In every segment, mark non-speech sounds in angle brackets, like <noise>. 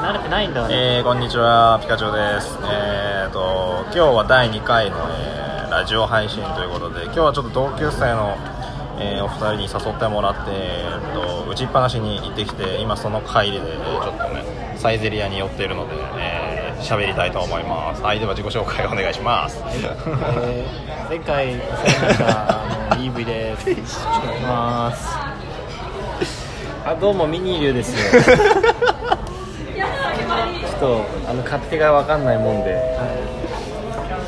慣れてないんだえー、こんにちはピカチュウです。えーと今日は第2回の、えーラジオ配信ということで今日はちょっと同級生の、えーお二人に誘ってもらって、えーと打ちっぱなしに行ってきて今その帰りで、えーちょっとねサイゼリアに寄っているのでえー喋、りたいと思います。はいでは自己紹介お願いします。えー前回なったあの EV ですよろしくお願いします。<laughs> あどうもミニーリュウですよとあの勝手が分かんないもんで、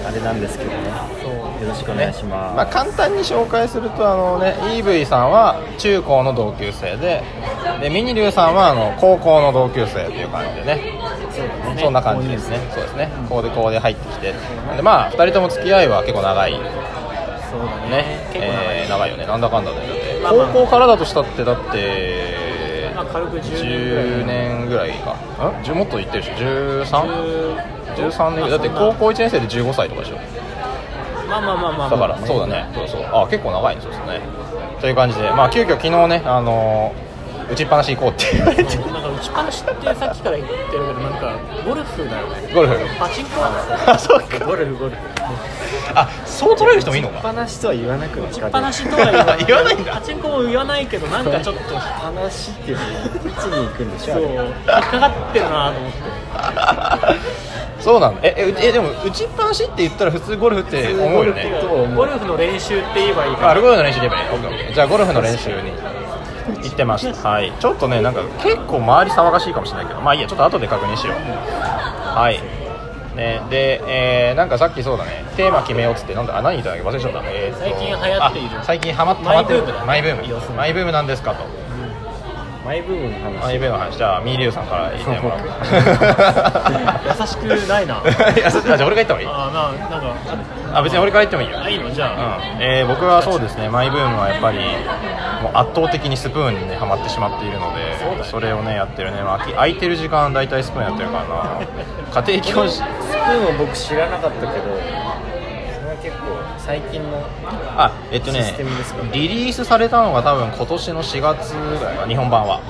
あれなんですけどね。よろしくお願いします、まあ、簡単に紹介するとあの、ね、イーブイさんは中高の同級生ででミニリュウさんはあの高校の同級生という感じでね。そんな感じですね。そうですね。こうでこうで入ってきて。でまあ2人とも付き合いは結構長い。そうだね。ね。えー長いよね。なんだかんだで。だってまあまあ高校からだとしたってだってまあ軽く10 10年ぐらいか。ん10もっと言ってるでしょ？13? 13年まあだって高校1年生で15歳とかでしょ？まあまあまあまあだからそうだね。そうそう。あ結構長いねそうですね。という感じで。まあ急遽昨日ねあのー打ちっぱなし行こうって言われてちっぱなしってさっきから言ってるけどなんかゴルフだよね。ゴルフ？パチンコ <laughs> あそうか。ゴルフゴルフ。あそう捉える人もいいのか？話とは言わなくなっ打ちっぱなしとは言わない。言わないんだ。パチンコも言わないけどなんかちょっと話っていうの <laughs> 打ちに行くんでしょそう引っかかってるなと思って。そうなんだええうえでも打ちっぱなしって言ったら普通ゴルフって思うよね。と思うゴルフの練習って言えばいいかあらゴルフの練習で言えばいい。じゃあゴルフの練習に行ってましたはい。ちょっとねなんか結構周り騒がしいかもしれないけどまあいいやちょっと後で確認しよう。はい。ね、で、えーなんかさっきそうだね。テーマ決めようっつってなんだあ何言ったんだっけ忘れちゃった、えーと最近流行っているあ最近ハマってる。マイブーム。マイブームなんですかとマイブームの話。マイブームの話。じゃあミーリュウさんから言ってもらおう。<laughs> 優しくないな。<laughs> いやそあじゃあ俺が言った方がいい。あーななんかあ別に俺から言ってもいいよ。あいいの？じゃあ、うん。えー僕はそうですね。マイブームはやっぱりもう圧倒的にスプーンにねハマってしまっているのでそれをねやってるね、まあ、空いてる時間大体スプーンやってるからな。<laughs> 家庭教師。スプーンを僕知らなかったけど最近のあえっとねリリースされたのが多分今年の4月ぐらいか日本版は。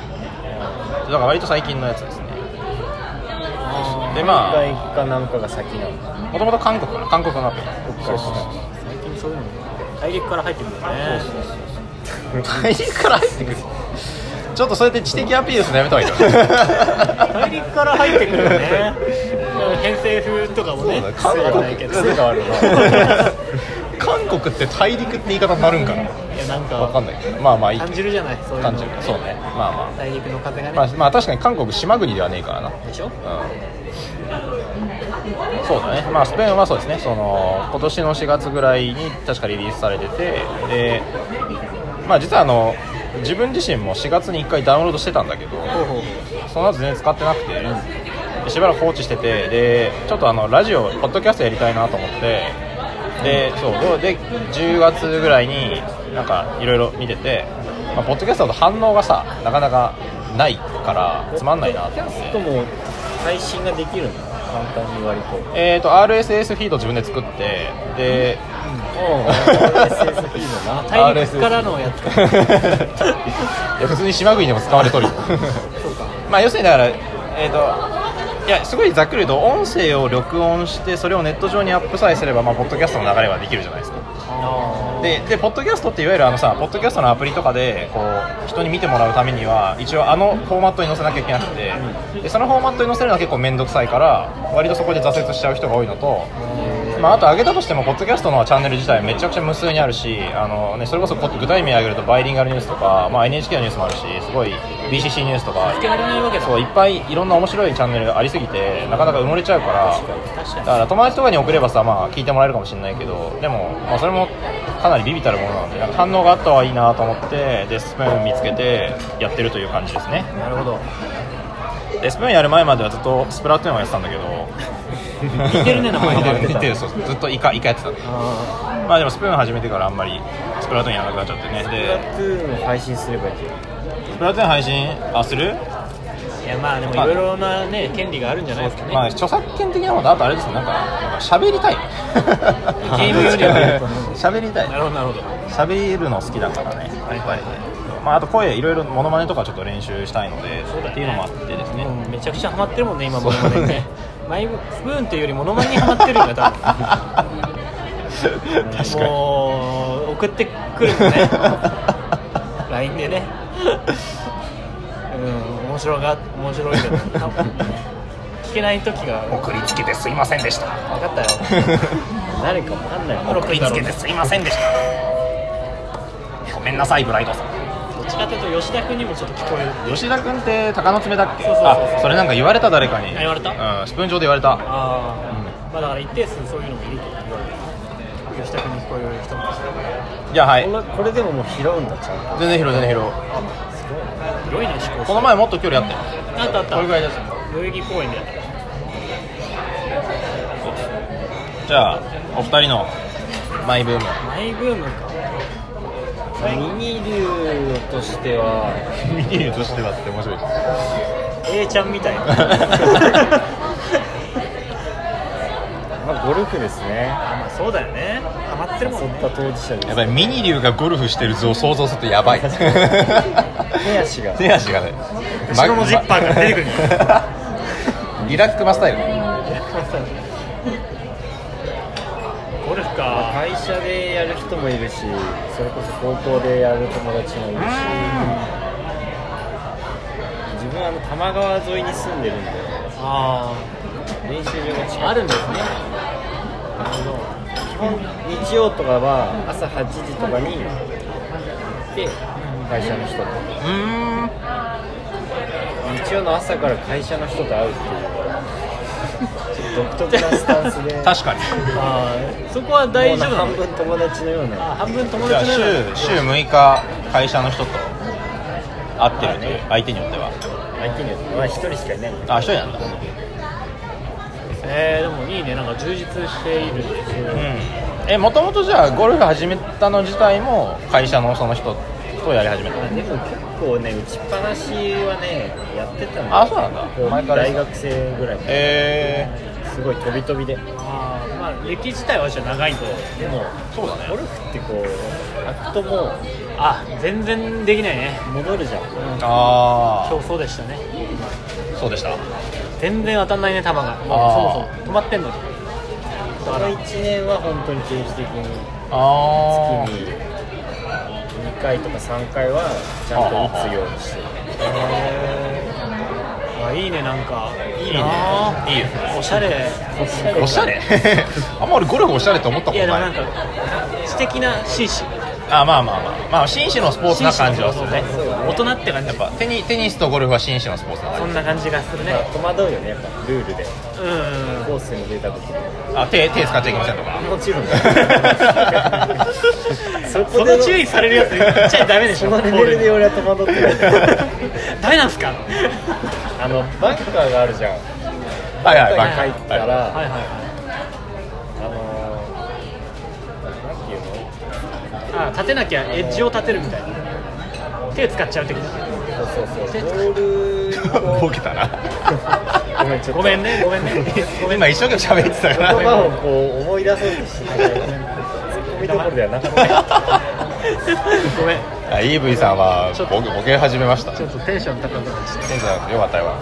だから割と最近のやつですね。でまあ海外かなんかが先なのもともと韓国かな？韓国のアプリ。そうそうそう最近そういうの大陸から入ってくるよね大陸から入ってくる。ちょっとそれで知的アピールするのやめた方がいいよ大陸から入ってくるよね。<laughs> 偏西風とかもね。そうだ韓国癖がないけど。癖がある <laughs> 韓国って大陸って言い方になるんかな？いやなんかわかんない。けどまあまあいい。感じるじゃない？そういうの。感じる。そうね。まあま大陸の風がね、あまあ、まあ確かに韓国島国ではねえからな。うんでしょ？そうだね。まあスペインはそうですね。その今年の4月ぐらいに確かリリースされててでまあ実はあの自分自身も4月に1回ダウンロードしてたんだけどほうほう。その後全然使ってなくて、でしばらく放置しててでちょっとあのラジオポッドキャストやりたいなと思ってでそうでで10月ぐらいになんかいろいろ見てて、まあ、ポッドキャストだと反応がさなかなかないからつまんないなと思って。とも配信ができるんだ簡単に割と。えー、と RSS フィード自分で作ってで、うん。RSS フィードな。<laughs> 大陸からのやつか。<laughs> いや普通に島国でも使われとるよ。まあ要するにだからえっ、といやすごいざっくり言うと音声を録音してそれをネット上にアップさえすれば、まあ、ポッドキャストの流れはできるじゃないですか。ででポッドキャストっていわゆるあのさポッドキャストのアプリとかでこう人に見てもらうためには一応あのフォーマットに載せなきゃいけなくてでそのフォーマットに載せるのは結構面倒くさいから割とそこで挫折しちゃう人が多いのと、まあ、あと上げたとしてもポッドキャストのチャンネル自体めちゃくちゃ無数にあるしあの、ね、それこそこ具体名挙げるとバイリンガルニュースとか、まあ、NHK のニュースもあるしすごい BCC ニュースとか。そういっぱいいろんな面白いチャンネルがありすぎてなかなか埋もれちゃうから。だから友達とかに送ればさ、まあ、聞いてもらえるかもしれないけどでも、まあ、それもかなりビビたるものなので反応があった方がいいなと思ってでスプーン見つけてやってるという感じですね。なるほど。でスプーンやる前まではずっとスプラトゥーンをやってたんだけど。似てるね名前 <laughs> 似てるが似てる。そうずっとイカイカやってたんまあでもスプーン始めてからあんまりスプラトゥーンやらなくなっちゃってね。でプラトゥーンを配信すればいいじゃん。スプラトゥーン配信あする？ーいやまあでもい。ろいろなね権利があるんじゃないですかね、まあ著作権的なことあとあれですねなんか喋りたい。<laughs> ゲームよりは <laughs> 喋りたい。なるほどなるほど。喋るの好きだからね。やっぱりまあ、あと声いろいろモノマネとかちょっと練習したいのでそうだよね。っていうのもあってですね、うんめちゃくちゃハマってるもんね今モノマネにね。マイブスプーンっていうよりモノマネにハマってるよね多分。<laughs> 確かに。もう送ってくるのね LINE でね。うん面白が面白いけど。聞けない時が。送りつけてすいませんでした。分かったよ。誰かわかんない。送りつけてすいませんでした。ごめんなさいブライトさん。どっちかというと吉田君にもちょっと聞こえる。吉田君って鷹の爪だっけ？そうそうそうそう。あそれなんか言われた誰かに。あ言われた？うん、スプーン上で言われた。ああ、まあだから一定数そういうのもいると言われる吉田君に聞こえる人もじゃあはい。これこれでももう拾うんだちゃんと。全然広い全然広い広いね思考。この前もっと距離あったよあったあった。これぐらいです代々木公園でやった。じゃあお二人のマイブーム。マイブームか。ミニ竜としては。<laughs> ミニーとしてはって面白いです A ちゃんみたい。なまあゴルフですね。あまあそうだよね。ハマってるもんね。誘った当事者です。やっぱりミニ竜がゴルフしてる図を想像するとやばい。手足が。手足がね。後ろのジッパーから出てくる <laughs> リラックマスタイル。ゴルフか。会社でやる人もいるしそれこそ高校でやる友達もいるし。自分はあの多摩川沿いに住んでるんで。あ練習場が近いああるんですね基本日曜とかは朝8時とかに行って会社の人と日曜の朝から会社の人と会うっていう。独特なスタンスで。<laughs> 確かに。ああそこは大丈夫半分友達の？ようなあ半分友達のような週週6日会社の人と会ってるという相手によっては。相手によってまあ1人しかいない。あ一人なんだえー、でもいいね。なんか充実しているう。ん。えもともとじゃあゴルフ始めたの自体も会社のその人とやり始めたあでも結構ね打ちっぱなしはねやってたんであそうなんだ。前から大学生ぐらいまでえすごい飛び飛びで。であーまあ歴自体はじゃあ長いと。もー、そうだね。ゴルフってこうアクトもあ。全然できないね。戻るじゃん。あ今日そうでしたね。あそうでした全然当たんないね球が。もうそもそも止まってんのに。だこのから1年は本当に定期的にあ月に2回とか3回はちゃんと打つようにしてる。あいいねなんか。いいいいねないいですねおしゃれ。おしゃれ。<laughs> あんま俺ゴルフおしゃれと思ったことない。いやでもなんか知的な紳士。あまあまあまあ。まあ紳士のスポーツな感じはするね。そう大人って感じやっぱ。テニテニスとゴルフは紳士のスポーツな感そんな感じがするね。まあ戸惑うよね。やっぱルールで。うん。うんコースに出た時に。じあ手手使っちゃいけませんとか。もちろん。だ <laughs> そそこでの注意されるやつ言っちゃダメでしょ。そのレベルで俺は戸惑ってない <laughs> ダメなんすか？あのバンカーがあるじゃん。はいはいバンカーに入ったら、はい。はいはい。あのー、なんていうの？あ立てなきゃエッジを立てるみたいな手使っちゃう的な。そうそうそう。ボールをボケたな。ごめんちょっと。ごめんねごめんね。ごめん今一生懸命喋ってたから。言葉をこう思い出そうとしてツッコミどころではなかった。ごめん。あイーブイさんはボケボケ始めました。ちょっとテンション高くなっちゃっテンションよかったよ。かっ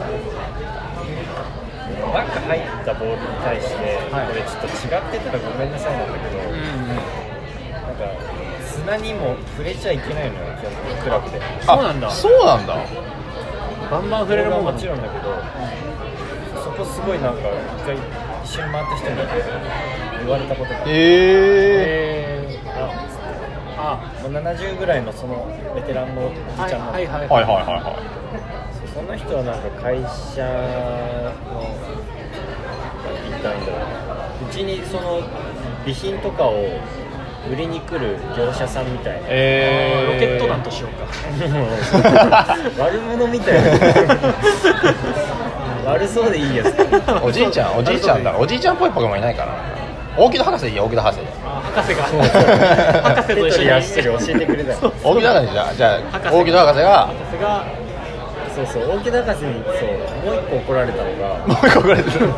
バンカー入ったボールに対して、はい。これちょっと違ってたらごめんなさいなんだけど、たうんなんにも触れちゃいけないのよ基本的にクラブで。たそうなんだ。あそうなんだ。バンバン触れるもんもちろんだ。けど、そこすごいなんか一回一緒に回った人に言われたことが。あってえ。えー、ああもう70ぐらいのそのベテランのおじはいちゃんなんだけどはいはい。ー、はいはいはいはその人はなんか会社のなんて言ったらいいんだろううちにその備品とかを売りに来る業者さんみたい。な、いえー、ロケット弾としようか。<laughs> 悪者みたい。な <laughs> 悪そうでいいやつ。おじいちゃんおじいちゃんだ。おじいちゃんっぽいポケモンいないかな大木戸博士でいいよ大木戸博士。博士が。博士と一緒に手取り足取り教えてくれた。よ大木戸博士じゃあじゃあ博士大木戸博士が。博士がそうそう大木高瀬にそうもう一個怒られたのが。<laughs> もう一個くれてる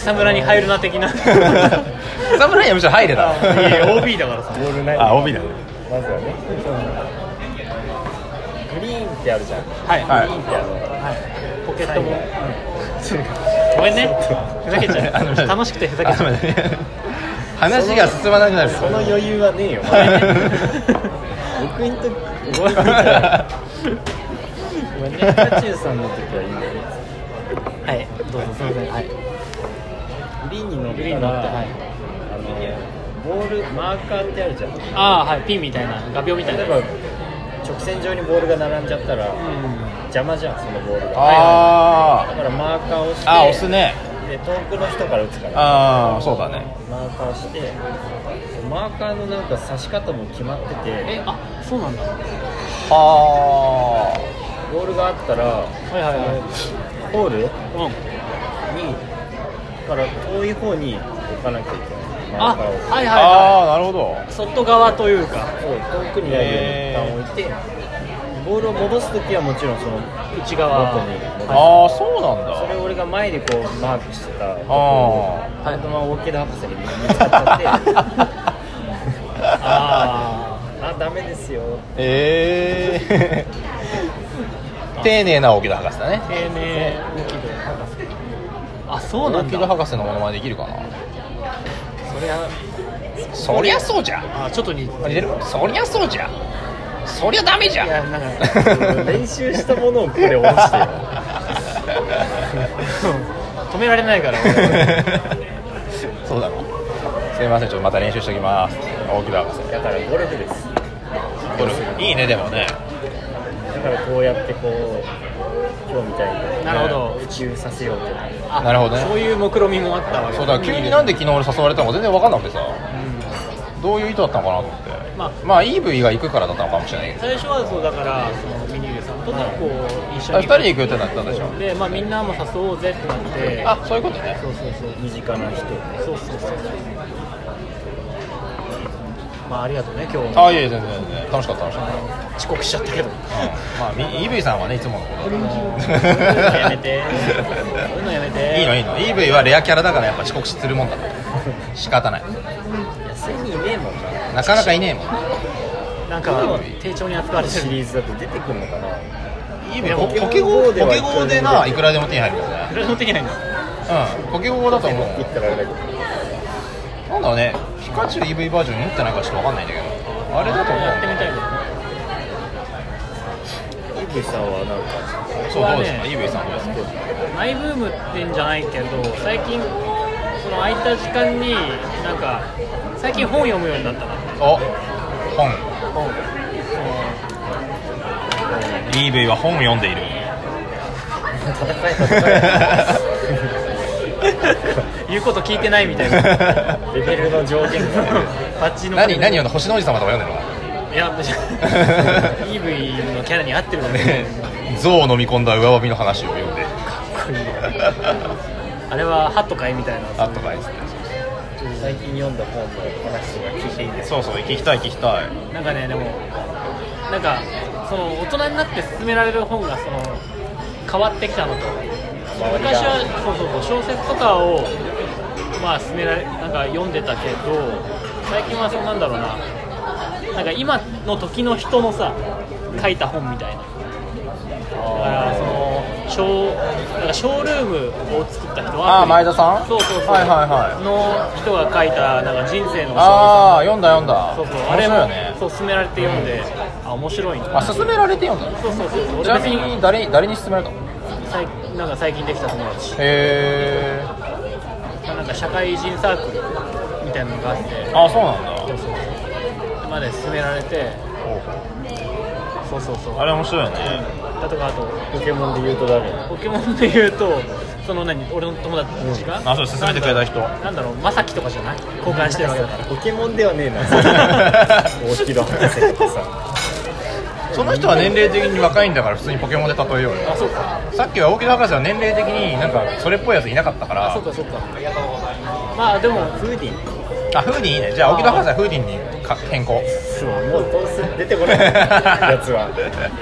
草むらに入るな的な。<laughs> 草むらにはむしろ入れた。いや OB だからさ。ボールない。あ OB だまずはね。ってあるじゃん。はい。はい。ピンってあのはいポケットも。ごめんね。ふざけちゃ <laughs> あのう楽しくてふざけちゃう。話が進まなくなる。その余裕はねえよ。僕にとごめんね <laughs> ごめんね。ピカチュウさんの時はいいんだよはい。どうぞすみません。はい。グリーンに乗ったらはいあのボールマーカーってあるじゃん。ああはい。ピンみたいな画鋲みたいな。例えば直線上にボールが並んじゃったらうん。邪魔じゃんそのボールが。あだからマーカーをしてああ押すね。で遠くの人から打つから。ああそうだね。マーカーしてマーカーのなんか刺し方も決まってて。えあそうなんだ。はボールがあったらはいはいはい。ホール？にうんから遠い方に置かなきゃいけない。マあはいあはいはあーなるほど。い外側というか。そう遠くにあるように一旦置いてボールを戻す時はもちろんその内側。元に戻す。ああそうなんだ。それを俺が前でこうマークしてた。とこあをたまたま大木田博士に見つかっちゃって。<laughs> ああダメですよ。ええ <laughs> 丁寧な沖田博士だね。あ丁寧そうなん沖田だ博士のものまねできるかな？そりゃそりゃそうじゃあちょっと似てあ似てる？そりゃそうじゃそりゃダメじゃいやなんか練習したものをこれ下ろしてよ。<laughs> 止められないから <laughs> そうだろ。すいませんちょっとまた練習しておきます。大木田博士。だからゴルフです。これいいねでもね。だからこうやってこう今日みたいに。なるほど。普及させようと。あなるほどね。そういう目論みもあったわけそうだ急になんで昨日俺誘われたのか全然分かんなくてさ。どういう意図だったのかなと思って。まあ。まあイーブイが行くからだったのかもしれないけど。最初はそうだからそのミニールさんとねこう一緒にあ二人で行く予定だったんでしょ？でまあみんなも誘おうぜってなって。あそういうことね。そうそうそう。身近な人。そうそうそうまあありがとうね今日。あいえいえ全然全然。楽しかった楽しかった、うん、遅刻しちゃったけど。まあみイーブイさんはねいつものこと。やめて。そういうのやめて。いいのいいの。イーブイはレアキャラだからやっぱ遅刻するもんだ。から仕方ない。いや1000人いねえもんななかなかいねえもん。なんか丁重に扱われてるシリーズだと出てくるのかな。イーブイポケゴーポケゴーでないくらでも手に入るね。いくらでもできないんだうんポケゴーだと思う。言ったらあれだけどなんだろうねピカチュウ EV バージョン持ってないからちょっと分かんないんだけど。あれだと思う。やってみたいねイーブイさんはなんか。そうどうですか？ね。EV さんどうですか？マイブームってんじゃないけど最近その空いた時間になんか最近本読むようになったな。お本。本。EV は本を読んでいる。戦え戦え <laughs> 言うこと聞いてないみたいな。<laughs> レベルの上限がバッチの。何何読んだ星の王子様とか読んでるの？かいや <laughs> EV のキャラに合ってるのでね象を飲み込んだ上帯の話を読んで。あれはハットかいみたいな。あとかいですね。最近読んだ本の話とか聞いていいですか？そうそう聞きたい聞きたい。なんかねでもなんかその大人になって勧められる本がその変わってきたのと。昔はそうそうそう小説とかをまあ勧められなんか読んでたけど最近はそうなんだろうな。なんか今の時の人のさ書いた本みたいな。だからそのショーなんかショールームを作った人ああ前田さん？そうそうそう、はいはいはい。の人が書いたなんか人生のああ読んだ読んだ。そうそう。あ面れもねそう勧められて読んで、あ面白いあ勧められて読んだそうそうそう。ちなみにに誰誰に勧められたの？最なんか最近できた友達。へえまあなんか社会人サークルみたいなのがあって。あそうなんだ。そうそうそう。まで勧められて。そうそうそう。あれ面白いよねだとかあとポケモンで言うと誰？ポケモンで言うとその何？俺の友達が、あそう勧めてくれた人。なんだろう？まさきとかじゃない？交換してるわけだから。ポケモンではねえな。<laughs> 大木戸博士とかさその人は年齢的に若いんだから普通にポケモンで例えようよ。あそうか。さっきは大木戸博士は年齢的になんかそれっぽいやついなかったから。あそうかそうか。まあでもフーディン。あフーディンいいね。じゃあ大木戸博士はフーディンにか変更。そうもうどうせ出てこない。<laughs> やつは。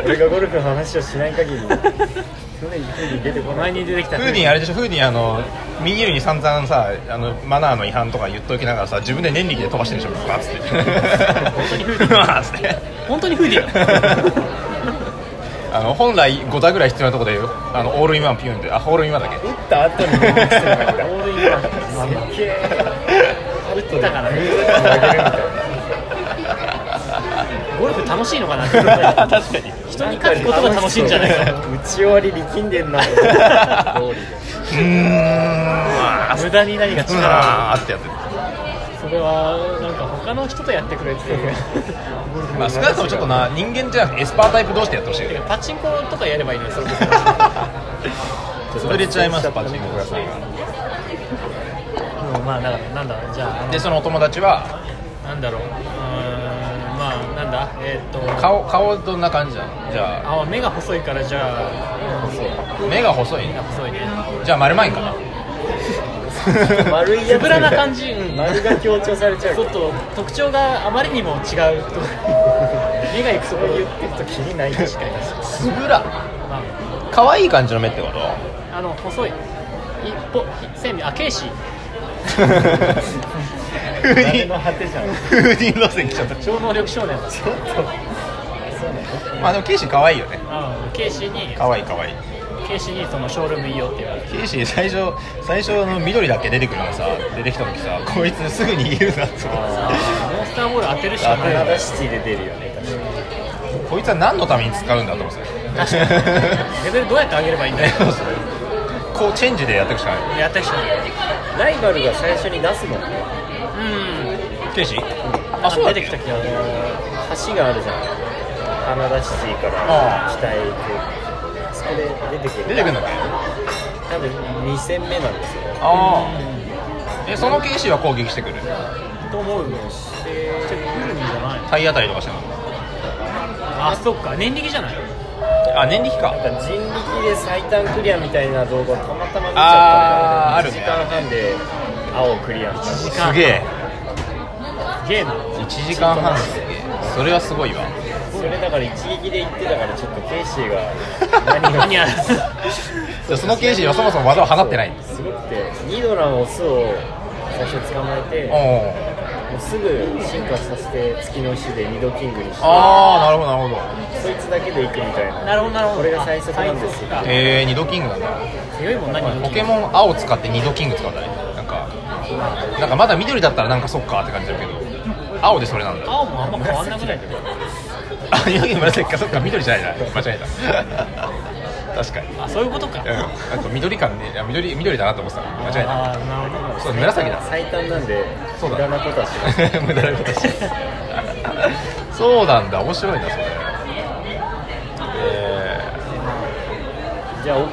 俺がゴルフの話をしない限り去年にフーディン出てこない。前に出てきた。フーディンあれでしょ？フーディンあのミニールに散々さあのマナーの違反とか言っときながらさ自分で念力で飛ばしてるでしょ？バーッつって。本当にフーディンバーあの本来5打ぐらい必要なところであのオールインワンピュンで。あホールインワンだっけ？打った後にオールインワンすっげえ打ったからね <laughs> ゴルフ楽しいのかな <laughs> 確かに人に勝つことが楽しいんじゃないか。打ち終わり力んでんな無駄に何か力をあーってやってる。それはなんか他の人とやってくれっていう。まあ少なくともちょっとな人間じゃなくてエスパータイプ同士でやってほしいパチンコとかやればいいのに潰れちゃいますパチンコ屋さんが。うんまあだからなんだじゃあでそのお友達はなんだろうなんだ？えーっと。顔顔どんな感じなの？じゃあ。あ目が細いからじゃあ。目が細い？目が細いね。じゃあ丸まいんか。な <laughs> 丸いやつらな感じ。うん丸が強調されちゃう。ちょっと特徴があまりにも違うと。<laughs> 目がいくそこ言ってるときりない。確かに。つぶら。ま可愛い感じの目ってこと？ああの細い。一歩線あケイシー <laughs> 風誰鈴の果てじゃん風鈴路線来ちゃった。超能力少年。だちょっとそう。なのまあでもケイシー可愛いよね。うんケイシーに可愛い可愛い。ケイシーにそのショールームいいよって言われてケイシー最初最初の緑だけ出てくるのさ出てきた時さこいつすぐ逃げるなって思ってモンスターボール当てるしかない。当てシティで出るよね確かに。こいつは何のために使うんだと思ってた確かに。レベルどうやって上げればいいんだよ。こうチェンジでやっていくしかない。やった人にライバルが最初に出すもんねうんケイシーああそうだ出てきた気がする橋があるじゃん。カナダシティから北へ行くそこで出てくる。出てくるんだっけ多分2戦目なんですよ。ああ。えそのケイシーは攻撃してくる？と思うよしてくるんじゃない？体当たりとかしてるの？あそっか。念力じゃない？あ年力か。なんか人力で最短クリアみたいな動画をたまたま見ちゃったんだあーあるね。1時間半で青クリアした。時間すげえゲーム1時間半すげえ。それはすごいわ。それだから一撃で言ってたからちょっとケイシーが <laughs> 何を何やるでそのケイシーはそもそも技を放ってない。すごくてニドラのオスを最初捕まえておもおう。すぐ進化させて月の石で二度キングにして。ああなるほどなるほど。そいつだけでいくみたいな。なるほどなるほど。これが最速なんですよ。あ最速かえー、二度キングなんだ。強いもん何ポケモン青使って二度キング使うんだねなんかなんかまだ緑だったらなんかそっかって感じだけど <laughs> 青でそれなんだ。青もあんま変わんなくない？あ紫紫かそっか緑じゃないな。間違えた。確かに。あそういうことか。うん。なんか緑感ねいや緑緑だなと思ってた間違えた。あーなるほど。そう紫だ。最短なんでそうだ。無駄なことはしない。<laughs> 無駄なことしてそうなんだ。面白いなそれ。えじゃあおその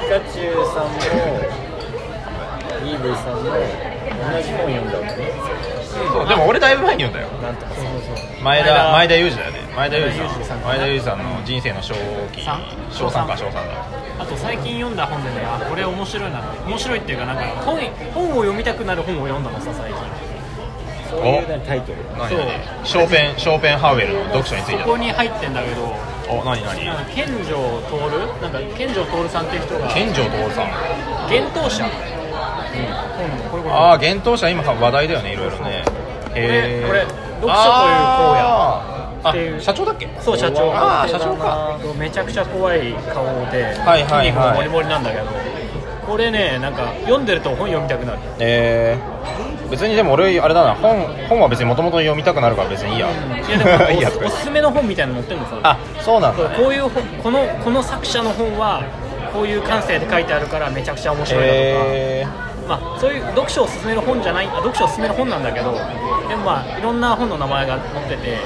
ピカチュウさんもイーブイさんも同じ本読んだわけね。ーそうでも俺だいぶ前に読んだよ。なんとかさ前田。前田裕二だよね。前田裕二さん。前田裕二さんの人生の正気。三小3か小3だ。あと最近読んだ本でねあこれ面白いな。面白いっていうかなんか本本を読みたくなる本を読んだのさ最近。そういうねタイトル。何何？ショーペンショーペンハウエルの読書についてそこに入ってんだけど。お何何？なんか健城徹？なんか健城徹さんっていう人が。健城徹さん。幻冬舎、うん、これこれああ幻冬舎今話題だよねいろいろねへえこれ読書という荒野っていう。あ社長だっけ？そう社長。ああ社長か。めちゃくちゃ怖い顔で、はいはいもモリモリなんだけど。これねなんか読んでると本読みたくなる。えー、別にでも俺あれだな。本本は別にもともと読みたくなるから別にいいや。いやでも <laughs> おすおすすめの本みたいなの載ってるの？さあそうなんだ、ね、こういう本このこの作者の本はこういう感性で書いてあるからめちゃくちゃ面白いだとか、えまあ、そういう読書を勧める本じゃないあ読書を勧める本なんだけどでもまあいろんな本の名前が載ってて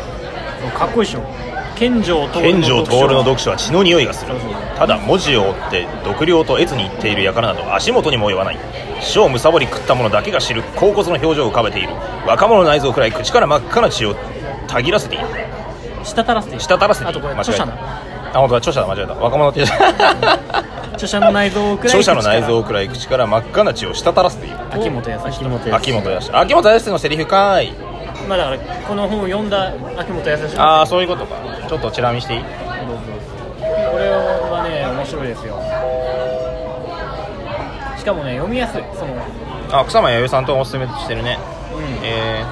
かっこいいでしょ。健城徹健城徹の読書書は血の匂いがする。ただ文字を追って読了と越に言っている輩など足元にも及ばない。死をむさぼり食った者だけが知る甲骨の表情を浮かべている。若者の内臓くらい口から真っ赤な血をたぎらせている。滴らせて滴らせている。あとこれ著者のあ本当だ。著者だ。間違えた。若者って <laughs> 著者の内臓をくらい著者の内臓をくらい口から真っ赤な血を滴らせている。秋元康秋元秋元康。秋元康のセリフかーい。まあだからこの本を読んだ秋元康。ああそういうことか。ちょっとチラ見していい？これはね面白いですよ。しかもね読みやすい。そのあ草間彌生さんとおすすめしてるね。うん。え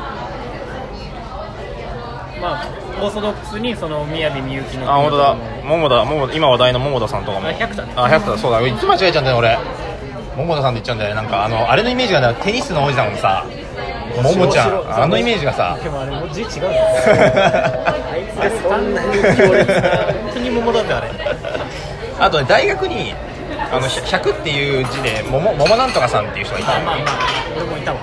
まあオーソドックスにその宮城みゆきのあ本当だ。桃田桃田今話題の桃田さんとかも。あ百田。ねあ百田そうだ。いつも間違えちゃうんだよ俺。桃田さんって言っちゃうんだよね。なんかあのあれのイメージがねテニスの王子さんもさ。桃ちゃん。あのイメージがさ。でもあれもう字違うあいつがそんなに強烈な本当に桃だってあれ。<laughs> あとね大学にあの100っていう字で桃桃なんとかさんっていう人がいたの。まあまあまあ俺もいたわ。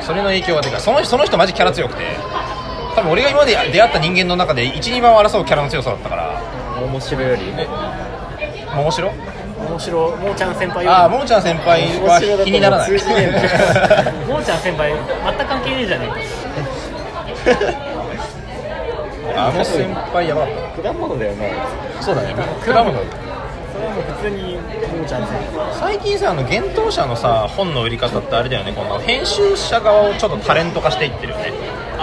それの影響がでかいそのその人マジキャラ強くて多分俺が今まで出会った人間の中で12番を争うキャラの強さだったから。面白より。桃城？面白もーちゃん先輩より。ああももちゃん先輩は気にならない。もー <laughs> ちゃん先輩全く関係ねえじゃねえか。<laughs> あの先輩やばかっ果物だよなたそうだね。果物。それはもう普通にもーちゃん先輩。最近さあの幻冬者のさ本の売り方ってあれだよね。この編集者側をちょっとタレント化していってるよね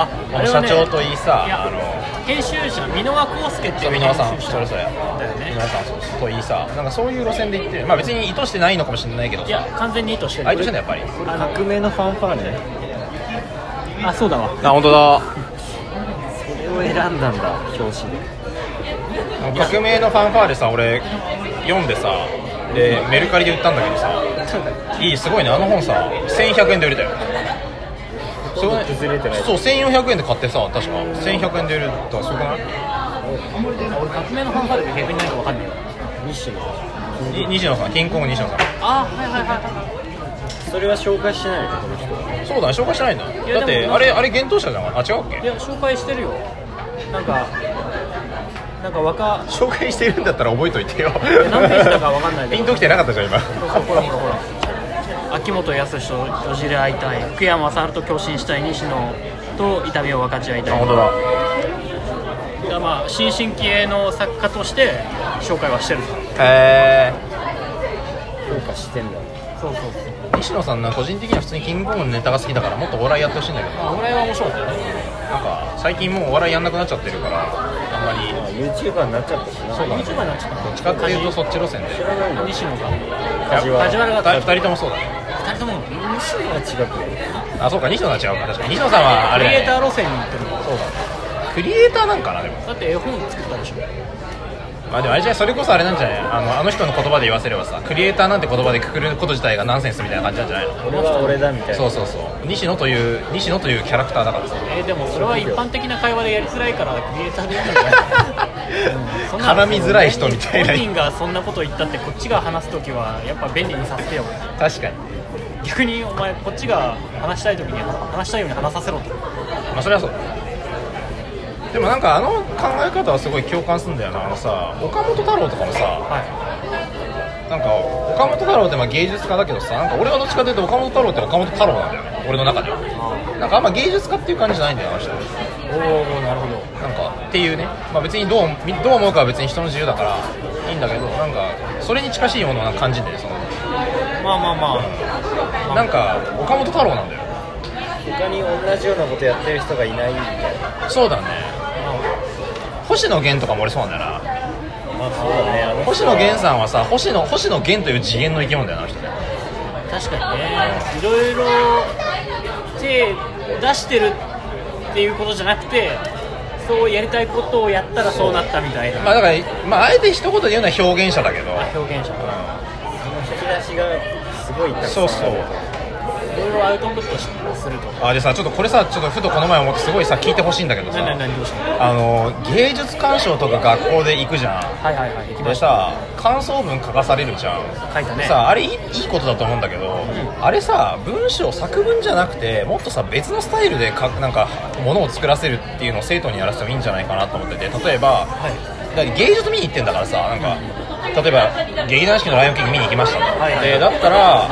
あこの社長といいさあの編集者箕輪康介っていう箕輪さんそれそれだよね。皆さんそうといいさなんかそういう路線で行ってる。まあ別に意図してないのかもしれないけどいやさ完全に意図してる。あ意図してんだやっぱり。革命のファンファーレあそうだわ。あ本当だ。それを選んだんだ表紙で。革命のファンファーレさ俺読んでさでメルカリで売ったんだけどさ。<laughs> いいすごいねあの本さ1100円で売れたよすごいね崩れてないそう1400円で買ってさ確か。1100円で売れたらすごくない俺革命のファンファーレって逆に何か分かんないよ。西野に西野さん。キングコング西野さん。あはいはいはいはそれは紹介してないのこの人は。そうだね紹介してないんだ。やだってでもあれあれ幻冬者じゃん。あ違うっけ？いいや紹介してるよ。なんかなんか若紹介してるんだったら覚えといてよ。何ページだかわかんないけど。ピンときてなかったじゃん今。ほらほらほら秋元康とよじれ合いたい。福山雅治と共振したい西野と痛みを分かち合いたい。あ本当だ。いやまあ新進気鋭の作家として紹介はしてるへえ評価してんだそうそうそう。西野さんな個人的には普通にキングコングのネタが好きだからもっとお笑いやってほしいんだけど。まあ俺は面白かったよね。なんか最近もうお笑いやんなくなっちゃってるからあんまり。まあ YouTuber になっちゃったしな。そうだね YouTuber になっちゃった。どっちかっていうとそっち路線で。知らないの西野が。梶原梶原が。2人ともそうだ。ね二人とも。西野は違くねあそうか西野は違うか。確かに。西野さんはあクれリエイター路線に行ってる。のそうだクリエイターなんかなでも。だって絵本作ったでしょまあでもあれじゃそれこそあれなんじゃない？あのあの人の言葉で言わせればさクリエイターなんて言葉でくくること自体がナンセンスみたいな感じなんじゃないの？俺は俺だみたいな。そうそうそう。西野という西野というキャラクターだからさ。えーでもそれは一般的な会話でやりづらいからクリエイターでやるんじゃない絡みづらい人みたいな。本人がそんなこと言ったってこっちが話す時はやっぱ便利にさせてよ。確かに。逆にお前こっちが話したい時に話したいように話させろと。まあそれはそうでもなんかあの考え方はすごい共感するんだよな。あのさ岡本太郎とかもさはなんか岡本太郎ってまあ芸術家だけどさなんか俺はどっちかというと岡本太郎って岡本太郎なんだよね。俺の中では。なんかあんま芸術家っていう感じじゃないんだよあの人。いおおなるほど。なんかっていうね、まあ、別にどうみどう思うかは別に人の自由だからいいんだけどなんかそれに近しいものを感じてその。まあまあまあ。なんか岡本太郎なんだよ。他に同じようなことやってる人がいないみたいな。そうだね星野源とかも俺そうなんだよな。まあそうだねあの人星野源さんはさ星野星野源という次元の生き物だよなあの人ね。確かにね。いろいろ手出してるっていうことじゃなくてそうやりたいことをやったらそうなったみたいな。まあだから、まあ、あえて一言で言うのは表現者だけど。表現者。その引き出しがすごいたくさんそうそう。いろいろアウトプットすると。あでさちょっとこれさちょっとふとこの前思ってすごいさ聞いてほしいんだけどさ何何何どうしたあの芸術鑑賞とか学校で行くじゃん。はいはいはい。行きまでしたさ感想文書かされるじゃん。書いたねさあれいいいいことだと思うんだけど、あれさ文章作文じゃなくてもっとさ別のスタイルでかなんかものを作らせるっていうのを生徒にやらせてもいいんじゃないかなと思ってて例えば、だって芸術見に行ってんだからさなんか例えば劇団四季の「ライオンキング」見に行きました。と、はいはい。でだったら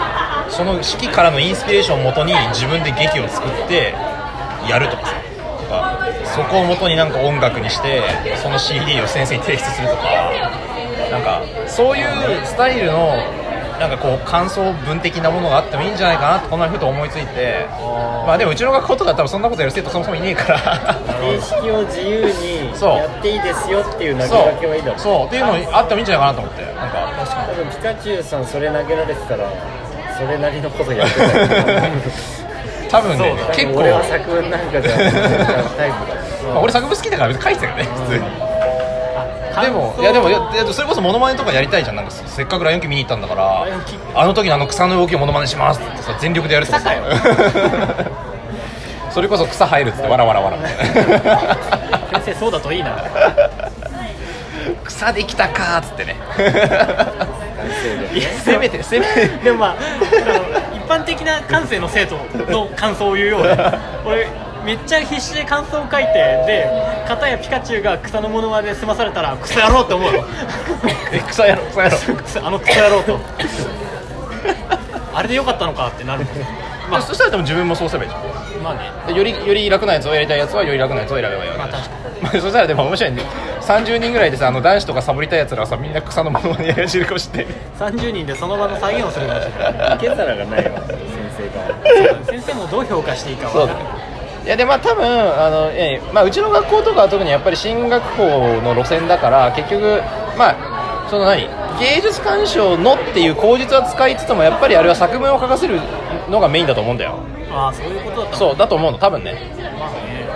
その式からのインスピレーションをもとに自分で劇を作ってやるとかさ。とかそこをもとになんか音楽にしてその CD を先生に提出するとか。なんかそういうスタイルのなんかこう感想文的なものがあってもいいんじゃないかなってこんなふと思いついて。まあでもうちの学校とか多分そんなことやる生徒そもそもいねえから。形式を自由にやっていいですよっていう投げかけはいいだろう。そう。っていうのあってもいいんじゃないかなと思って。なんか。多分ピカチュウさんそれ投げられてたらそれなりのことやってたよ多分ね結構。俺は作文なんかじゃタイプだまあ、俺作文好きだから別に書いてたけどね普通に、あでもいやでもそれこそモノマネとかやりたいじゃん。なんかせっかくライオンキ見に行ったんだからあの時のあの草の動きをモノマネしますってさ全力でやると。かさ <laughs> それこそ草生えるっつってわらわらわらみたいな先生そうだといいな。草できたかーっつってね男性でいやせめてせめて。でもまああの一般的な感性の生徒の感想を言うようで俺めっちゃ必死で感想を書いてで片やピカチュウが草のものまで済まされたらクソ野郎って思うよ。<laughs> え草やろ草やろ草あのクソ野郎と。あれでよかったのかってなる。まあ。そしたらでも自分もそうすればいいじゃん。まあね。でよりより楽なやつをやりたいやつはより楽なやつを選べばいいわけだし。まあ確かまあ、そしたらでも面白いね30人ぐらいでさあの男子とかサボりたいやつらはさみんな草のものまねやり知るかもしれない30人でその場の再現をするかもしれない受け皿がないわ先生が。先生もどう評価していいかそうだわからないいやでまあ多分あの、ええまあ、うちの学校とかは特にやっぱり進学校の路線だから結局まあその何芸術鑑賞のっていう口実は使いつつもやっぱりあれは作文を書かせるのがメインだと思うんだよ。ああそういうことだったのそうだと思うの多分ね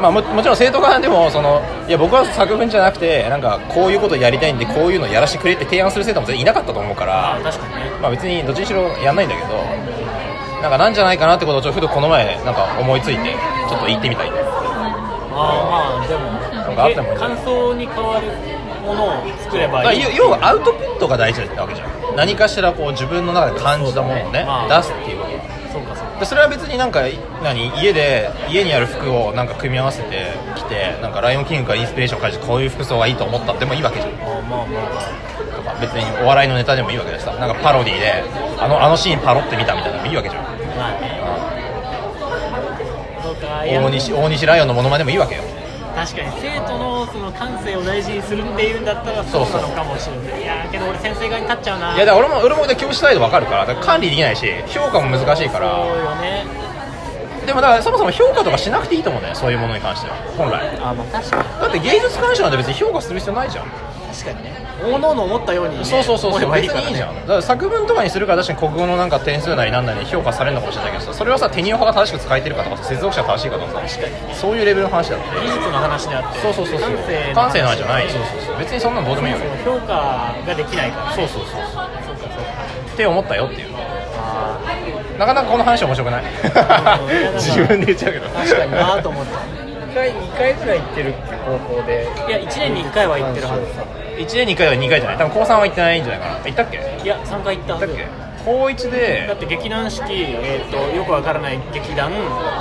まあももちろん生徒側でもそのいや僕は作文じゃなくてなんかこういうことやりたいんでこういうのやらせてくれって提案する生徒も全然いなかったと思うからああ確かにね。まあ別にどっちにしろやんないんだけどなんかなんじゃないかなってことをちょっとふとこの前なんか思いついてちょっと言ってみたいああまあでなんかあっても感想に変わるものを作ればいい。要要はアウトプットが大事なわけじゃん。何かしらこう自分の中で感じたものをねまあ出すっていうでそれは別になんか何家で家にある服をなんか組み合わせて着てなんかライオンキングからインスピレーションを感じてこういう服装がいいと思ったってもいいわけじゃん。ああまあまあ。とか別にお笑いのネタでもいいわけでさなんかパロディであのあのシーンパロって見たみたいなのもいいわけじゃん。まあね。大西大西ライオンのモノマネでもいいわけよ確かに生徒のその感性を大事にするっていうんだったらそうなのかもしれない。いやーけど俺先生側に立っちゃうな。いやだから俺も俺もね教師態度わかるから管理できないし評価も難しいかそうらよね。でもだからそもそも評価とかしなくていいと思うんだよそういうものに関しては。本来。あまあ確かに。だって芸術鑑賞なんて別に評価する必要ないじゃん確かにね。おのおの思ったように、ね、そうそうそうそう。い別いね。にいいじゃん。だから作文とかにするから確かに国語のなんか点数なりなんなり評価されるのかもしれないけどさそれはさテニオ派が正しく使えてるかとかさ接続者が正しいかとかさそうい。うレベルの話だって。技術の話であって。そうそうそうそう。感性の話じゃない。そそううそうそう。別にそんなのどうでもいいよ。そう評価ができないから。そうそうそうそう。そうって思ったよっていう。あなかなかこの話面白くない。うん。<laughs> 自分で言っちゃうけど。ー確かになと思った。2回2回ぐらい行ってるって高校で。いや1年に1回は行ってるはず。1年に1回は2回じゃない？多分高3は行ってないんじゃないかな。行ったっけ？行いや3回行ったはず。ったっけ？高1で。だって劇団四季、えー、とよくわからない劇団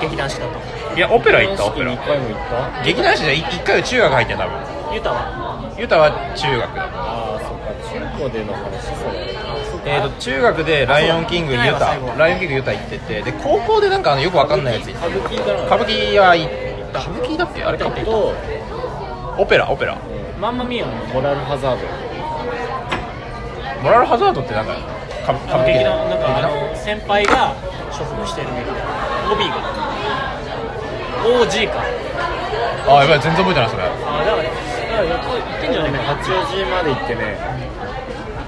劇団四季だといやオペラ行ったオペラ。2回も行った？劇団四季じゃ1回は中学入ってん多分ユタは？ユタは中学だああそっか中高での話それえー、と中学で「ライオンキング」ユタ。あそうだ「ライオンキング」ユタ行ってて。で高校でなんかあのよくわかんないやつ行って。歌舞伎かな。歌舞伎は行った歌舞伎だっけ？あれ歌舞伎とオペラオペラ。まんま見よモラルハザード。モラルハザードってなんか歌歌舞伎劇団なんかあの先輩が所属してる劇団ロビーが。OG か。あやばい全然覚えてないそれ。あだからだからやっぱ行ってんじゃない？かな八王子まで行ってね。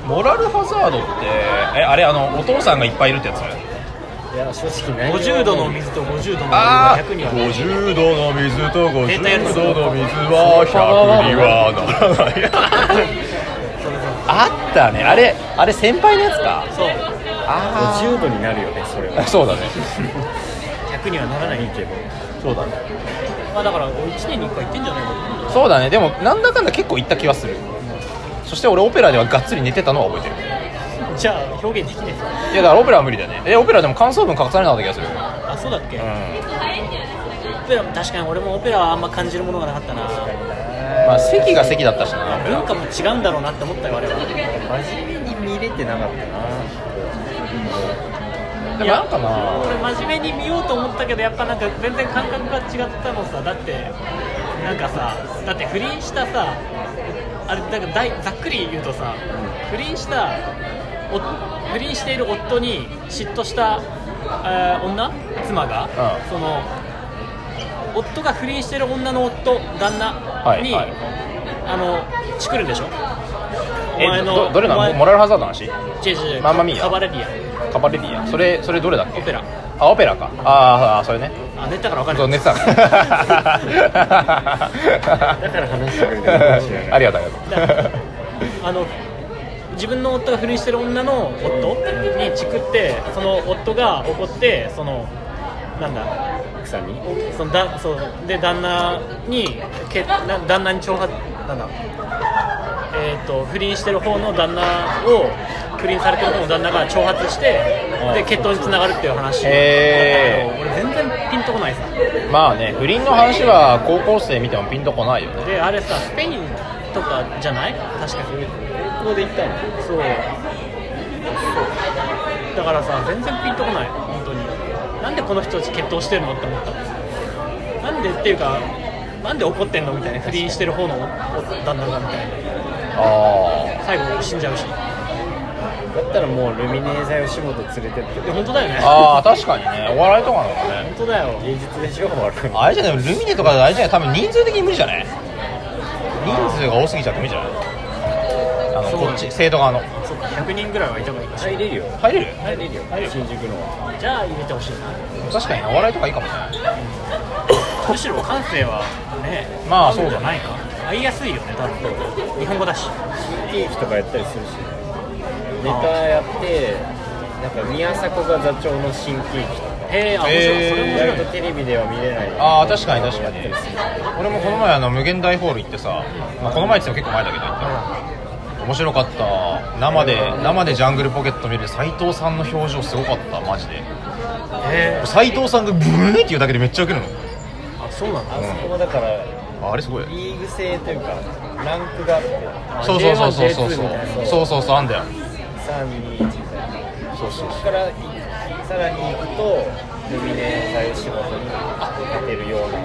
モラルハザードってえあれあのお父さんがいっぱいいるってやつ？いや正直何も50度の水と50度の水あは100にはなる50度の水と絶対やる50度の水は100にはならない。<laughs> あったね。あれあれ先輩のやつか？そう。あ50度になるよねそれは。そうだね。100にはならないけど。そうだね。まあだから1年に1回行ってんじゃないかなそうだね。でもなんだかんだ結構行った気はする。そして俺オペラではがっつり寝てたのは覚えてるじゃあ表現できない。いやだからオペラは無理だよね。えオペラでも感想文書かされなかった気がする。あそうだっけ、うオペラ確かに俺もオペラはあんま感じるものがなかったな。んまあ席が席だったしな文化も違うんだろうなって思ったよあれは。真面目に見れてなかったでもなんかな俺真面目に見ようと思ったけどやっぱなんか全然感覚が違ったのさ。だってなんかさだって不倫したさあれだから大ざっくり言うとさ不倫したお不倫している夫に嫉妬した、えー女妻が、うん。その夫が不倫してる女の夫旦那に、はいはい。あのチクるんでしょ？おえ前のどどれなの？モラルハザードの話？違う違うマンマミーヤカバレリア。カバレリア。それそれどれだっけ？オペラ。あオペラか。あーあーそれね。あ寝たから分かそうる寝てただ <laughs> だから話してくれてありがとうありがとう。あの自分の夫が不倫してる女の夫にチクってその夫が怒ってそのなんだ草に？そのだそうで旦那にけな旦那に挑発なんだえー、と不倫してる方の旦那を不倫されてる方の旦那が挑発してで決闘につながるっていう話。へー。俺全然ピンとこないさ。まあね不倫の話は高校生見てもピンとこないよね。であれさスペインとかじゃない？確かにで行ったの？そう。だからさ全然ピンとこない。本当に。なんでこの人たち決闘してるのって思ったなんでっていうかなんで怒ってんのみたいな。不倫してる方の旦那がみたいな。あ最後死んじゃうし。だったらもうルミネーザ吉本連れてって。で本当だよね。ああ確かにね。お笑いとかなのかね。本当だよ。芸術でしょ？笑うあれじゃない？ルミネとかあれじゃない？多分人数的に無理じゃない？人数が多すぎちゃって無理じゃない？あのそうこっち生徒側の。そっか100人ぐらいはいた方がいいかしら。入れるよ。入れる？入れるよ。新宿のは。じゃあ入れてほしいな。確かにねお笑いとかいいかもね。むしろ感性はねまあ合んじゃないか。合いやすいよね多分。日本語だし。ケーキとかやったりするし。ネタやってなんか宮迫が座長の新喜劇とか。へえあ面白い。それ面とテレビでは見れないああ確かに確かに。俺もこの前あの無限大ホール行ってさ、まあ、この前って言っても結構前だけど行った面白かった。生で生でジャングルポケット見る斎藤さんの表情すごかった。マジで。斎藤さんがブーって言うだけでめっちゃウケるの。あそうなんだ。あそこもだからあれすごい。リーグ制というかランクがあってそうそうそうそうそう。J1 そうそうそうそうあんだよ。321みたいな。そうそうそこからいさらに行くとルミネ大吉本に勝てるような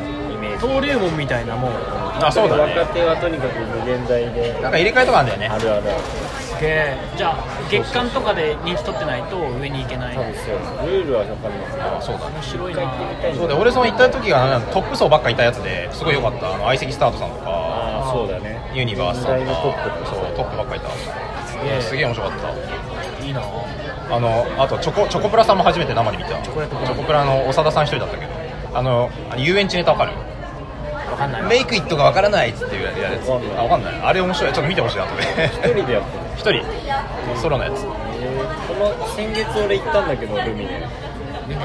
登竜門みたいなもうあそうだね。若手はとにかく無限大で。なんか入れ替えとかあんだよね。あるある。すげえ。じゃあ月間とかで人気取ってないと上に行けない。そうルールは分かんない。ですけどそうだ。面白いな。そうで俺その行った時がトップ層ばっかいたやつですごい良かった。あの相席スタートさんとかそうだね。ユニバースさんと時代のトップか。そうトップばっかいた。すげえ。すげえ面白かった。いいな。あのあとチョコチョコプラさんも初めて生で見た。チョコプラ。ョコプラの長田さん一人だったけど。あのあの遊園地ネタわかる？わかんないわ。メイクイットがわからないっつっていうやつ。わかんないあわかんない。あれ面白い。ちょっと見てほしい後で。一人でやってる一人。ソロのやつ。えーこの先月俺行ったんだけどルミネ。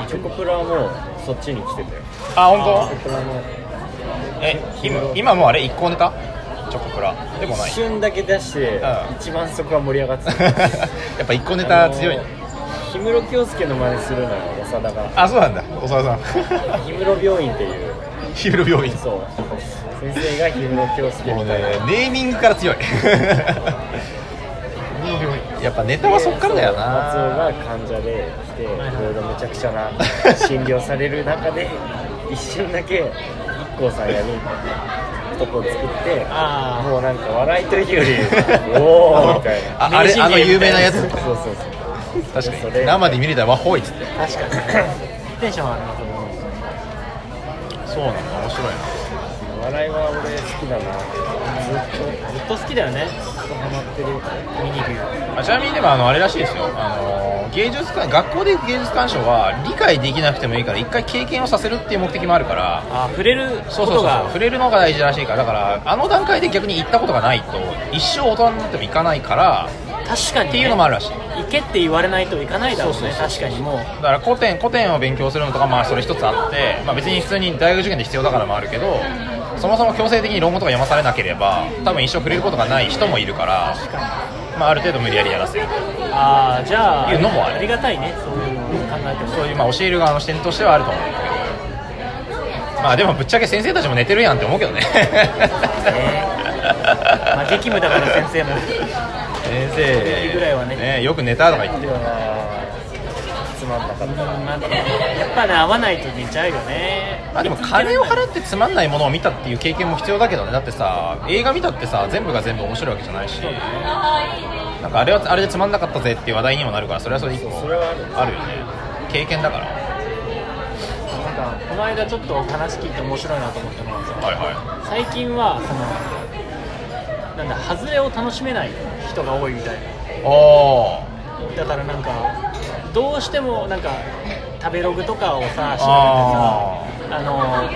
チョコプラもそっちに来てたよあ本チョコプラの。当え今今もうあれ一個ネタチョコプラ。でもない。一瞬だけ出してうん。一番そこは盛り上がってた。<laughs> やっぱ一個ネタ強い。ね氷室京介の真似するのよ長田が。あそうなんだ。長田さん。氷室病院っていうヒール病院。そう。先生が氷室京介もうねネーミングから強い。やっぱネタはそっからだよ松尾なが患者で来ていろいろめちゃくちゃな診療される中で一瞬だけ IKKO さんやるとこ作ってもうなんか笑いというより <laughs> おおみたいな。ああれあの有名なやつ。そうそうそう。確かに。生で見れたらわほいっつって。確かに。テンション上がるなそれそうなんだ面白いな。笑いは俺好きだな。ずっとずっと好きだよね。ハマってるミニビュー。あちなみにでもあのあれらしいですよ。あの芸術館学校で行く芸術鑑賞は理解できなくてもいいから一回経験をさせるっていう目的もあるから。あ触れるそうそうそう触れるのが大事らしいからだからあの段階で逆に行ったことがないと一生大人になっても行かないから。確かに、ね、っていうのもあるらしい。行けって言われないと行かないだろうね。そうそう確かにもう。だから古典古典を勉強するのとかまあそれ一つあって、まあ、別に普通に大学受験で必要だからもあるけどそもそも強制的に論語とか読まされなければ多分一生触れることがない人もいるから、まあ、ある程度無理やりやらせる。ああじゃあいうのもある。りがたいね。そういうのを考えても。そういうまあ教える側の視点としてはあると思うんだけど。まあでもぶっちゃけ先生たちも寝てるやんって思うけどね。まあ激務だから先生も先生。ぐらいはね。よく寝たとか言って。つまんなかった。まあやっぱね合わないと寝ちゃうよね。まあでも金を払ってつまんないものを見たっていう経験も必要だけどね。だってさ映画見たってさ全部が全部面白いわけじゃないし。なんかあれはあれでつまんなかったぜっていう話題にもなるからそれはそれ一個それはあるよね。経験だから。なんかこの間ちょっと話聞いて面白いなと思ったのはさはいは最近はそのなんだ外れを楽しめない人が多いみたいな。だからなんかどうしてもなんか食べログとかをさ調べてさああの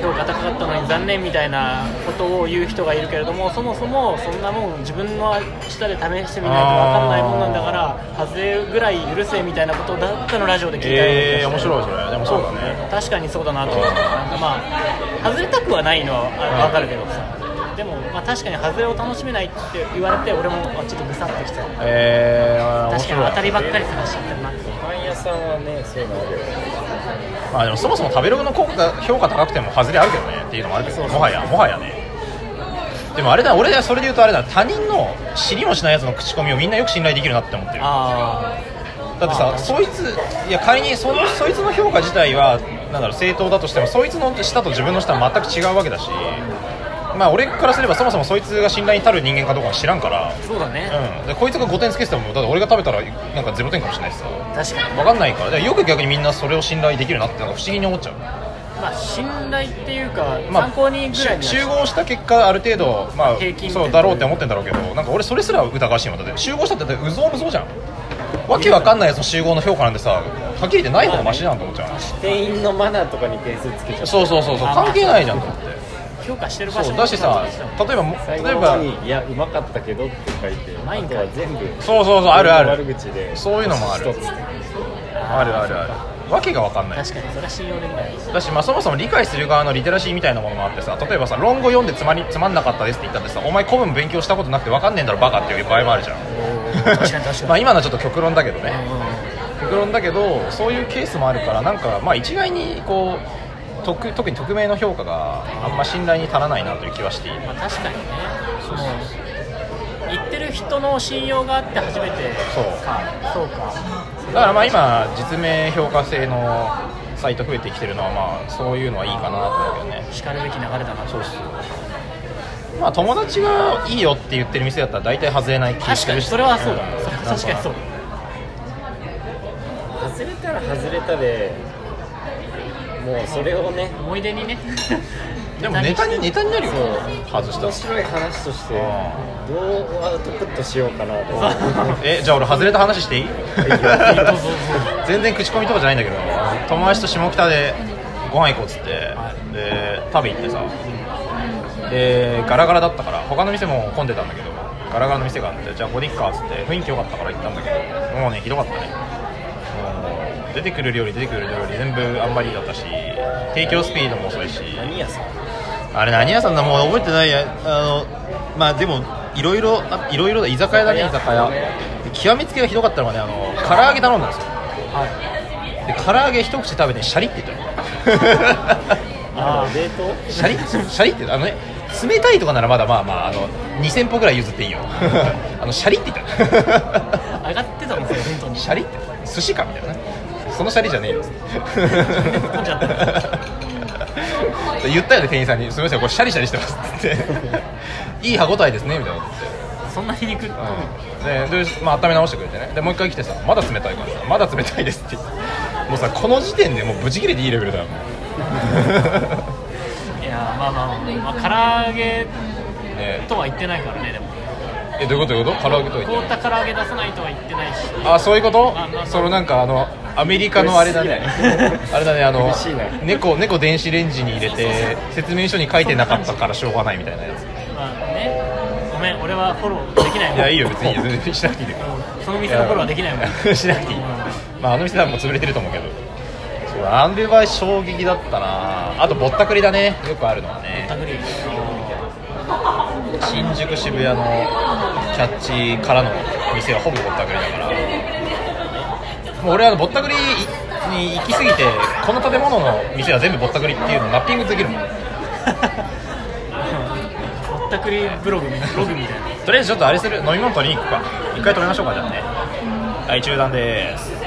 評価高かったのに残念みたいなことを言う人がいるけれどもそもそもそんなもん自分の舌で試してみないと分かんないもんなんだから外れぐらい許せみたいなことだったのラジオで聞いたえー、面白いそれ。でもそうだね。確かにそうだなと思ってなんかまあ外れたくはないのはあ分かるけどさでも、まあ、確かに外れを楽しめないって言われて俺もあちょっとぐさっときた。えー、面白い確かに当たりばっかり探しちゃってるな。ってパン屋さんはねそういうのあるよね。まあでもそもそも食べログの効果が評価高くても外れあるけどねっていうのもあるけどもはやもはやね。でもあれだ俺はそれで言うとあれだ。他人の知りもしないやつの口コミをみんなよく信頼できるなって思ってるあだってさそいついや仮にそのそいつの評価自体はなんだろう正当だとしてもそいつの舌と自分の舌は全く違うわけだしまあ俺からすればそもそもそいつが信頼に足る人間かどうかは知らんから。あそうだね、うん、でこいつが5点つけててもだって俺が食べたらなんか0点かもしれないしさ。確かに。分かんないから。よく逆にみんなそれを信頼できるなってなんか不思議に思っちゃう。まあ信頼っていうか、まあ参考にぐらいには集合した結果ある程度、まあ平均点そうだろうって思ってんだろうけどなんか俺それすら疑わしいもん。だって集合したってだってうぞうむぞうじゃん。わけわかんないやつの集合の評価なんてさはっきり言ってない方がマシだなと思っちゃう。店員のマナーとかに点数つけちゃう。そうそうそうそう。あ関係ないじゃんと思って評価してる場所そうだしさ例えば例えばの方に「いやうまかったけど」って書いてあないんかとは全部そうそうそうあるある。悪口でそういうのもある。あるあるある。わけがわかんない。確かにそれは信用できないだし、まあ、そもそも理解する側のリテラシーみたいなものもあってさ例えばさ論語読んでつまりつまんなかったですって言ったってさお前古文勉強したことなくてわかんねえんだろバカっていう場合もあるじゃん。<laughs> まあ今のはちょっと極論だけどね。うん。極論だけどそういうケースもあるからなんかまあ一概にこう特特に匿名の評価があんま信頼に足らないなという気はしている。まあ、確かにね。その言ってる人の信用があって初めてそう。かそうか。だからまあ今実名評価制のサイト増えてきてるのはまあそういうのはいいかなと思うけどね。しかるべき流れだな。そうそう。まあ友達がいいよって言ってる店だったら大体外れない気確かにするし。それはそうだ、ん。それは確かにそう。外れたら外れたでもうそれをね。思い出にね。<laughs> でもネタにネタに。なるよ。外したら面白い話としてあどうアウトプットしようかなと。<laughs> えじゃあ俺外れた話していい？<laughs> 全然口コミとかじゃないんだけど。友達と下北でご飯行こうっつって、で食べ行ってさ。でガラガラだったから他の店も混んでたんだけど。ガラガラの店があってじゃあここで行くかっつって雰囲気良かったから行ったんだけど。もうねひどかったね出てくる料理出てくる料理全部あんまりだったし提供スピードも遅いし。何屋さん？あれ何屋さんだ？もう覚えてないや。あのまあでもいろいろあいろいろだ。居酒屋だね居酒屋。で極めつけがひどかったのがねあの唐揚げ頼んだんですよ。で唐揚げ一口食べてシャリって言ったの。<laughs> あー冷凍？シャリ？シャリってあのね冷たいとかならまだまあまああの2000歩ぐらい譲っていいよ。<laughs> あのシャリって言ったの。上がってたんですよ本当に。シャリって。寿司かみたいなねそのシャリじゃねえよ。<laughs> 言ったよね店員さんに「すみませんこれシャリシャリしてます」って言って「いい歯応えですね」みたいな。そんな皮肉。でで、まあ、温め直してくれてね。でもう一回来てさ「まだ冷たいからさまだ冷たいです」ってもうさこの時点でもうブチ切れていいレベルだよも <laughs> いやまあまあ、まあ、唐揚げとは言ってないからねでも。えどういうことどういうこと？唐揚げとは言凍ってった唐揚げ出さないとは言ってないし。あそういうこと？まあまあまあ。そのなんかあのアメリカのあれだね。<laughs> あれだねあの猫猫電子レンジに入れて説明書に書いてなかったからしょうがないみたいなやつ。まあね。ごめん俺はフォローできないもん。いやいいよ別に全然しなくていい。んだけどうんその店のフォローはできないもん。しなくていい、まあ、あの店はもう潰れてると思うけど。そうあんでは衝撃だったな。あとぼったくりだね。よくあるのはね。新宿渋谷のキャッチからの店はほぼぼったくりだから俺はぼったくりに行き過ぎてこの建物の店は全部ぼったくりっていうのマッピングできるもんぼったくりブログみたいなブログみたいな。とりあえずちょっとあれする。飲み物取りに行くか。一回止めましょうかじゃあね。はい中断です